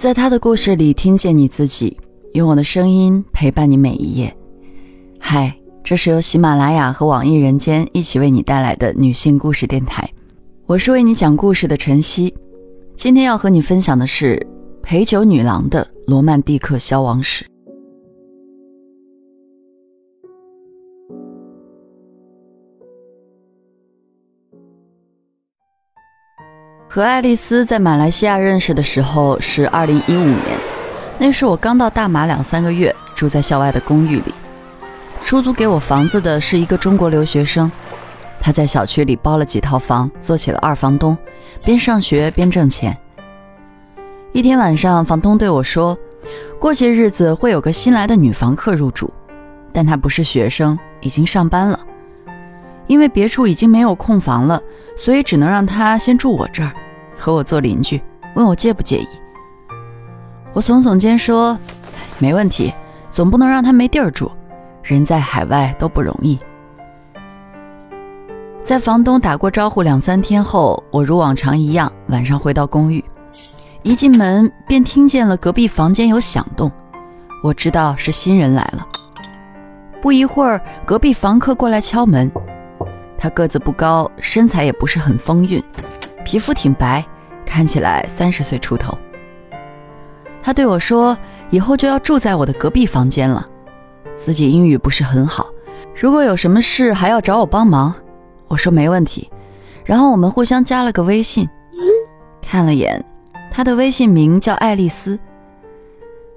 在他的故事里听见你自己，用我的声音陪伴你每一页。嗨，这是由喜马拉雅和网易人间一起为你带来的女性故事电台，我是为你讲故事的晨曦。今天要和你分享的是陪酒女郎的罗曼蒂克消亡史。和爱丽丝在马来西亚认识的时候是二零一五年，那时我刚到大马两三个月，住在校外的公寓里。出租给我房子的是一个中国留学生，他在小区里包了几套房，做起了二房东，边上学边挣钱。一天晚上，房东对我说：“过些日子会有个新来的女房客入住，但她不是学生，已经上班了。因为别处已经没有空房了，所以只能让他先住我这儿。”和我做邻居，问我介不介意。我耸耸肩说：“没问题，总不能让他没地儿住。人在海外都不容易。”在房东打过招呼两三天后，我如往常一样晚上回到公寓，一进门便听见了隔壁房间有响动，我知道是新人来了。不一会儿，隔壁房客过来敲门，他个子不高，身材也不是很丰韵。皮肤挺白，看起来三十岁出头。他对我说：“以后就要住在我的隔壁房间了。”自己英语不是很好，如果有什么事还要找我帮忙。我说没问题。然后我们互相加了个微信，看了眼，他的微信名叫爱丽丝。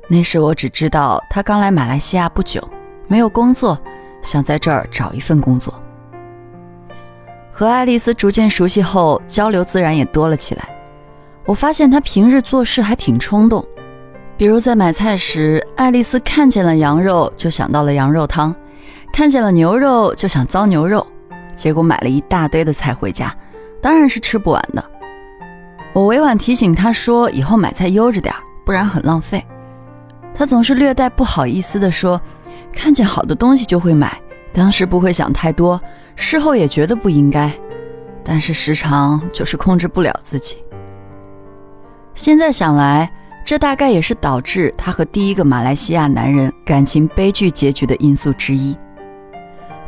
那时我只知道他刚来马来西亚不久，没有工作，想在这儿找一份工作。和爱丽丝逐渐熟悉后，交流自然也多了起来。我发现她平日做事还挺冲动，比如在买菜时，爱丽丝看见了羊肉就想到了羊肉汤，看见了牛肉就想糟牛肉，结果买了一大堆的菜回家，当然是吃不完的。我委婉提醒她说，以后买菜悠着点，不然很浪费。她总是略带不好意思地说，看见好的东西就会买。当时不会想太多，事后也觉得不应该，但是时常就是控制不了自己。现在想来，这大概也是导致她和第一个马来西亚男人感情悲剧结局的因素之一。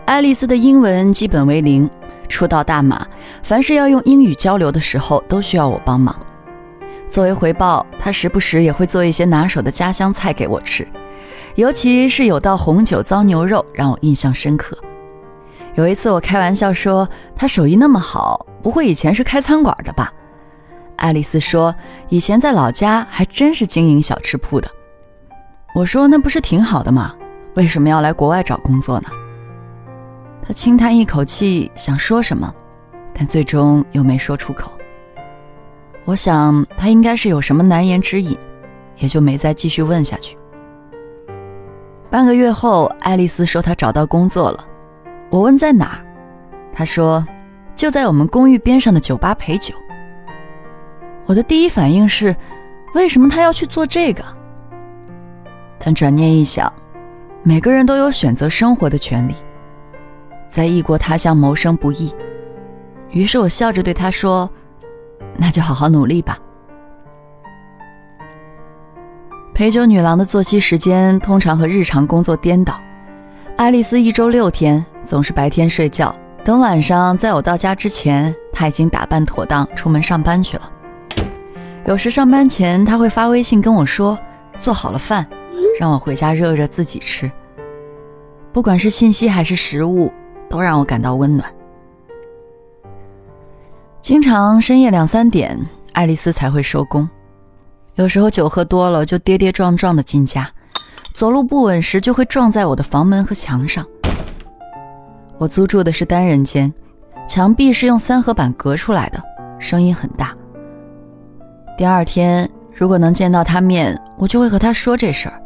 爱丽丝的英文基本为零，初到大马，凡是要用英语交流的时候，都需要我帮忙。作为回报，她时不时也会做一些拿手的家乡菜给我吃。尤其是有道红酒糟牛肉让我印象深刻。有一次我开玩笑说他手艺那么好，不会以前是开餐馆的吧？爱丽丝说以前在老家还真是经营小吃铺的。我说那不是挺好的吗？为什么要来国外找工作呢？他轻叹一口气，想说什么，但最终又没说出口。我想他应该是有什么难言之隐，也就没再继续问下去。半个月后，爱丽丝说她找到工作了。我问在哪儿，她说就在我们公寓边上的酒吧陪酒。我的第一反应是，为什么她要去做这个？但转念一想，每个人都有选择生活的权利，在异国他乡谋生不易。于是我笑着对她说：“那就好好努力吧。”陪酒女郎的作息时间通常和日常工作颠倒。爱丽丝一周六天，总是白天睡觉，等晚上在我到家之前，她已经打扮妥当，出门上班去了。有时上班前，她会发微信跟我说做好了饭，让我回家热热自己吃。不管是信息还是食物，都让我感到温暖。经常深夜两三点，爱丽丝才会收工。有时候酒喝多了，就跌跌撞撞的进家，走路不稳时就会撞在我的房门和墙上。我租住的是单人间，墙壁是用三合板隔出来的，声音很大。第二天如果能见到他面，我就会和他说这事儿。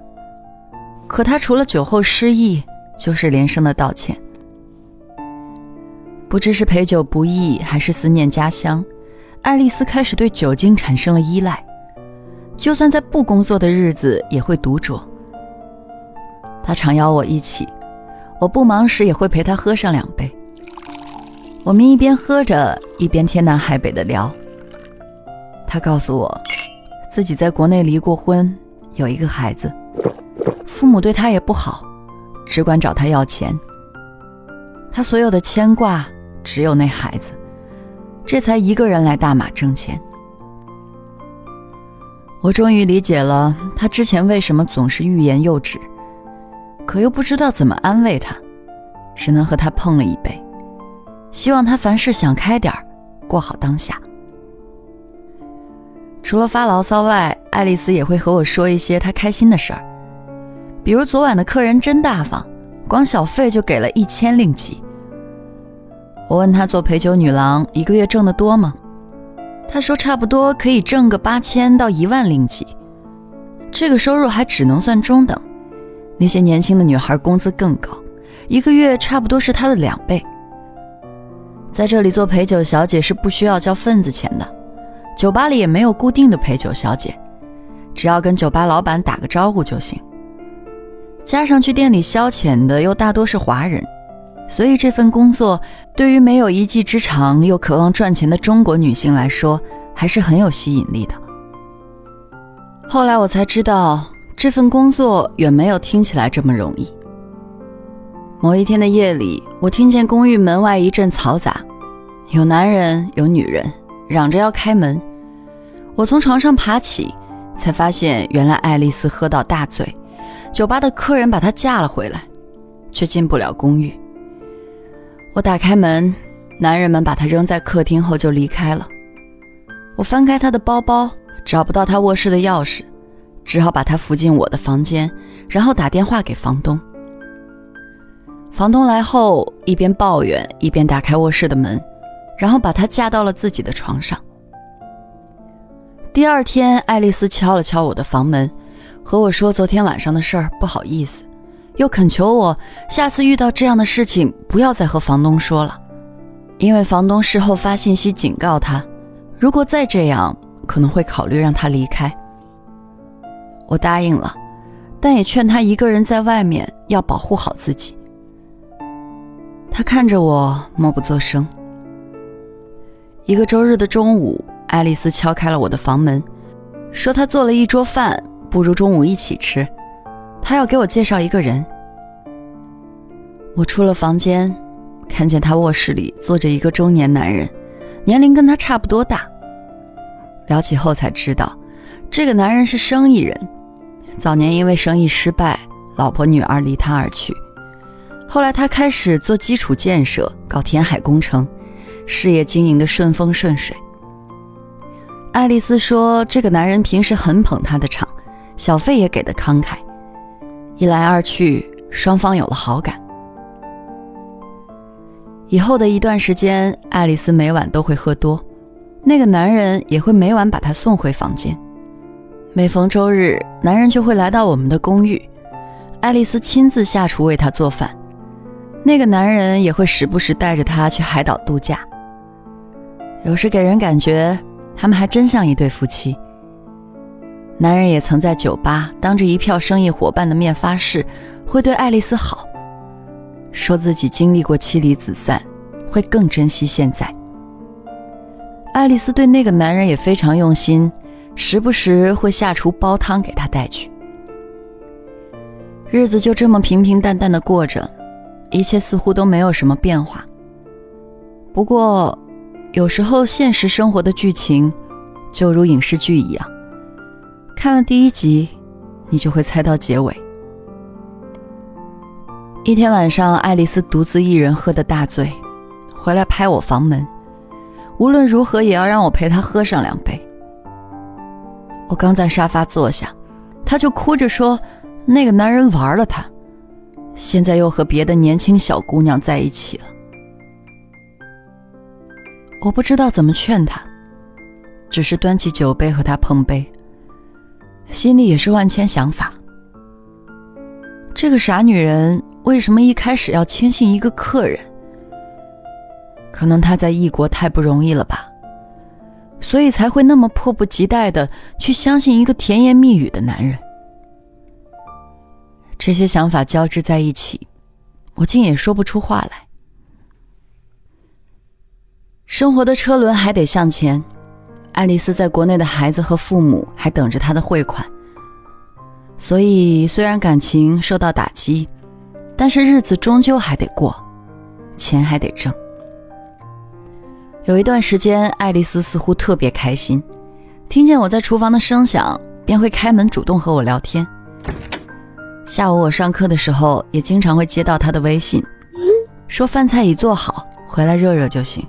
可他除了酒后失忆，就是连声的道歉。不知是陪酒不易，还是思念家乡，爱丽丝开始对酒精产生了依赖。就算在不工作的日子，也会独酌。他常邀我一起，我不忙时也会陪他喝上两杯。我们一边喝着，一边天南海北的聊。他告诉我，自己在国内离过婚，有一个孩子，父母对他也不好，只管找他要钱。他所有的牵挂只有那孩子，这才一个人来大马挣钱。我终于理解了他之前为什么总是欲言又止，可又不知道怎么安慰他，只能和他碰了一杯，希望他凡事想开点儿，过好当下。除了发牢骚外，爱丽丝也会和我说一些她开心的事儿，比如昨晚的客人真大方，光小费就给了一千令吉。我问她做陪酒女郎一个月挣得多吗？他说：“差不多可以挣个八千到一万令吉，这个收入还只能算中等。那些年轻的女孩工资更高，一个月差不多是他的两倍。在这里做陪酒小姐是不需要交份子钱的，酒吧里也没有固定的陪酒小姐，只要跟酒吧老板打个招呼就行。加上去店里消遣的又大多是华人。”所以这份工作对于没有一技之长又渴望赚钱的中国女性来说，还是很有吸引力的。后来我才知道，这份工作远没有听起来这么容易。某一天的夜里，我听见公寓门外一阵嘈杂，有男人有女人嚷着要开门。我从床上爬起，才发现原来爱丽丝喝到大醉，酒吧的客人把她架了回来，却进不了公寓。我打开门，男人们把他扔在客厅后就离开了。我翻开他的包包，找不到他卧室的钥匙，只好把他扶进我的房间，然后打电话给房东。房东来后，一边抱怨一边打开卧室的门，然后把他架到了自己的床上。第二天，爱丽丝敲了敲我的房门，和我说昨天晚上的事儿，不好意思。又恳求我下次遇到这样的事情不要再和房东说了，因为房东事后发信息警告他，如果再这样，可能会考虑让他离开。我答应了，但也劝他一个人在外面要保护好自己。他看着我，默不作声。一个周日的中午，爱丽丝敲开了我的房门，说她做了一桌饭，不如中午一起吃。他要给我介绍一个人。我出了房间，看见他卧室里坐着一个中年男人，年龄跟他差不多大。聊起后才知道，这个男人是生意人，早年因为生意失败，老婆女儿离他而去。后来他开始做基础建设，搞填海工程，事业经营的顺风顺水。爱丽丝说，这个男人平时很捧她的场，小费也给的慷慨。一来二去，双方有了好感。以后的一段时间，爱丽丝每晚都会喝多，那个男人也会每晚把她送回房间。每逢周日，男人就会来到我们的公寓，爱丽丝亲自下厨为他做饭。那个男人也会时不时带着她去海岛度假。有时给人感觉，他们还真像一对夫妻。男人也曾在酒吧当着一票生意伙伴的面发誓，会对爱丽丝好，说自己经历过妻离子散，会更珍惜现在。爱丽丝对那个男人也非常用心，时不时会下厨煲汤给他带去。日子就这么平平淡淡的过着，一切似乎都没有什么变化。不过，有时候现实生活的剧情，就如影视剧一样。看了第一集，你就会猜到结尾。一天晚上，爱丽丝独自一人喝得大醉，回来拍我房门，无论如何也要让我陪她喝上两杯。我刚在沙发坐下，她就哭着说：“那个男人玩了她，现在又和别的年轻小姑娘在一起了。”我不知道怎么劝她，只是端起酒杯和她碰杯。心里也是万千想法。这个傻女人为什么一开始要轻信一个客人？可能她在异国太不容易了吧，所以才会那么迫不及待的去相信一个甜言蜜语的男人。这些想法交织在一起，我竟也说不出话来。生活的车轮还得向前。爱丽丝在国内的孩子和父母还等着她的汇款，所以虽然感情受到打击，但是日子终究还得过，钱还得挣。有一段时间，爱丽丝似乎特别开心，听见我在厨房的声响，便会开门主动和我聊天。下午我上课的时候，也经常会接到她的微信，说饭菜已做好，回来热热就行。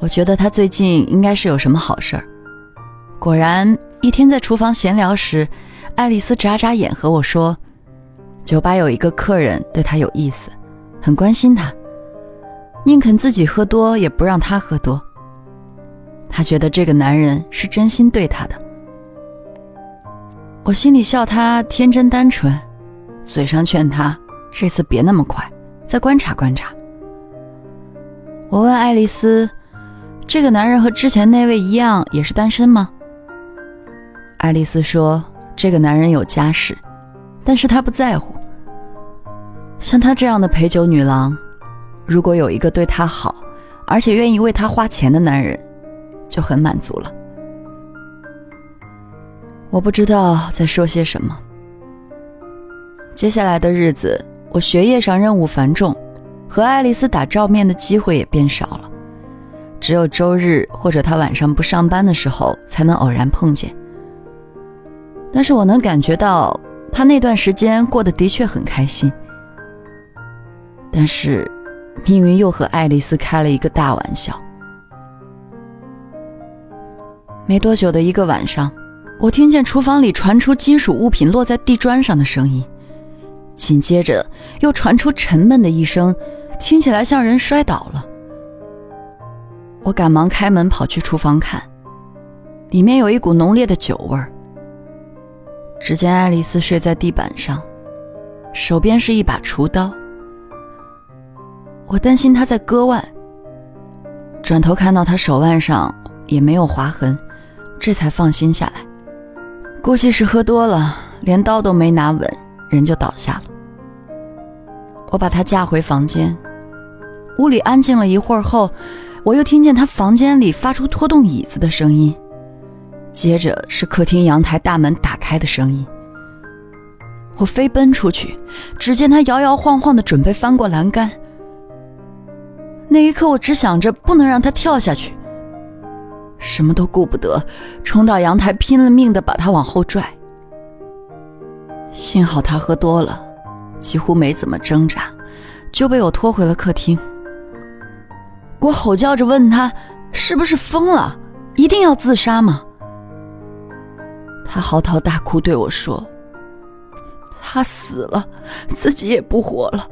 我觉得他最近应该是有什么好事儿。果然，一天在厨房闲聊时，爱丽丝眨眨眼和我说，酒吧有一个客人对她有意思，很关心她。宁肯自己喝多，也不让他喝多。他觉得这个男人是真心对他的。我心里笑他天真单纯，嘴上劝他这次别那么快，再观察观察。我问爱丽丝：“这个男人和之前那位一样，也是单身吗？”爱丽丝说：“这个男人有家室，但是他不在乎。像他这样的陪酒女郎。”如果有一个对她好，而且愿意为她花钱的男人，就很满足了。我不知道在说些什么。接下来的日子，我学业上任务繁重，和爱丽丝打照面的机会也变少了，只有周日或者他晚上不上班的时候才能偶然碰见。但是我能感觉到他那段时间过得的确很开心。但是。命运又和爱丽丝开了一个大玩笑。没多久的一个晚上，我听见厨房里传出金属物品落在地砖上的声音，紧接着又传出沉闷的一声，听起来像人摔倒了。我赶忙开门跑去厨房看，里面有一股浓烈的酒味儿。只见爱丽丝睡在地板上，手边是一把厨刀。我担心她在割腕，转头看到她手腕上也没有划痕，这才放心下来。估计是喝多了，连刀都没拿稳，人就倒下了。我把她架回房间，屋里安静了一会儿后，我又听见他房间里发出拖动椅子的声音，接着是客厅阳台大门打开的声音。我飞奔出去，只见他摇摇晃晃的准备翻过栏杆。那一刻，我只想着不能让他跳下去，什么都顾不得，冲到阳台，拼了命的把他往后拽。幸好他喝多了，几乎没怎么挣扎，就被我拖回了客厅。我吼叫着问他：“是不是疯了？一定要自杀吗？”他嚎啕大哭，对我说：“他死了，自己也不活了。”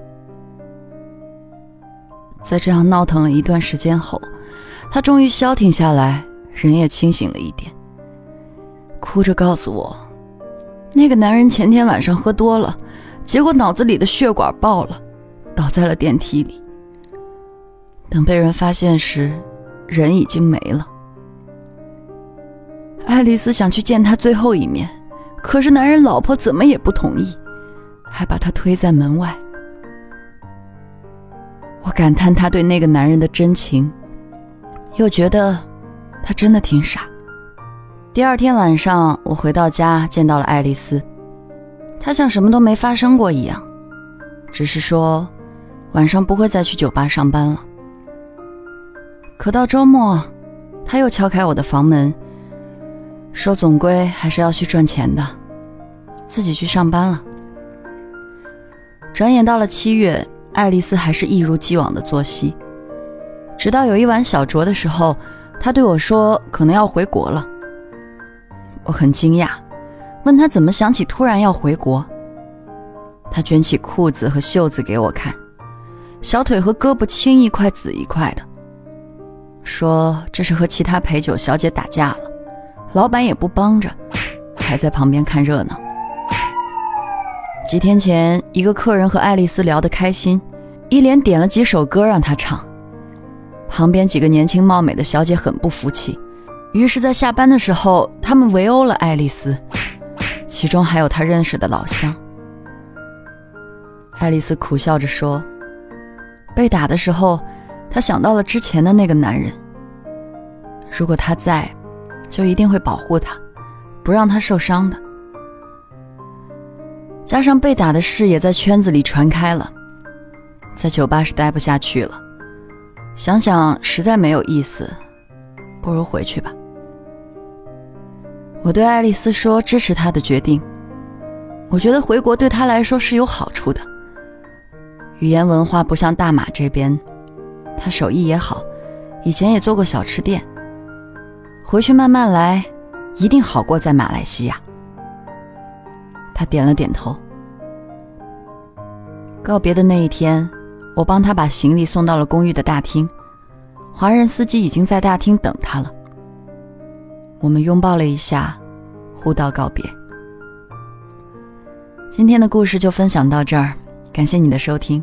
在这样闹腾了一段时间后，他终于消停下来，人也清醒了一点，哭着告诉我，那个男人前天晚上喝多了，结果脑子里的血管爆了，倒在了电梯里。等被人发现时，人已经没了。爱丽丝想去见他最后一面，可是男人老婆怎么也不同意，还把他推在门外。我感叹他对那个男人的真情，又觉得他真的挺傻。第二天晚上，我回到家见到了爱丽丝，她像什么都没发生过一样，只是说晚上不会再去酒吧上班了。可到周末，他又敲开我的房门，说总归还是要去赚钱的，自己去上班了。转眼到了七月。爱丽丝还是一如既往的作息，直到有一晚小酌的时候，她对我说：“可能要回国了。”我很惊讶，问她怎么想起突然要回国。她卷起裤子和袖子给我看，小腿和胳膊青一块紫一块的，说这是和其他陪酒小姐打架了，老板也不帮着，还在旁边看热闹。几天前，一个客人和爱丽丝聊得开心，一连点了几首歌让她唱。旁边几个年轻貌美的小姐很不服气，于是，在下班的时候，他们围殴了爱丽丝，其中还有她认识的老乡。爱丽丝苦笑着说：“被打的时候，她想到了之前的那个男人，如果他在，就一定会保护他，不让他受伤的。加上被打的事也在圈子里传开了，在酒吧是待不下去了。想想实在没有意思，不如回去吧。我对爱丽丝说：“支持她的决定。我觉得回国对她来说是有好处的。语言文化不像大马这边，他手艺也好，以前也做过小吃店。回去慢慢来，一定好过在马来西亚。”他点了点头。告别的那一天，我帮他把行李送到了公寓的大厅，华人司机已经在大厅等他了。我们拥抱了一下，互道告别。今天的故事就分享到这儿，感谢你的收听，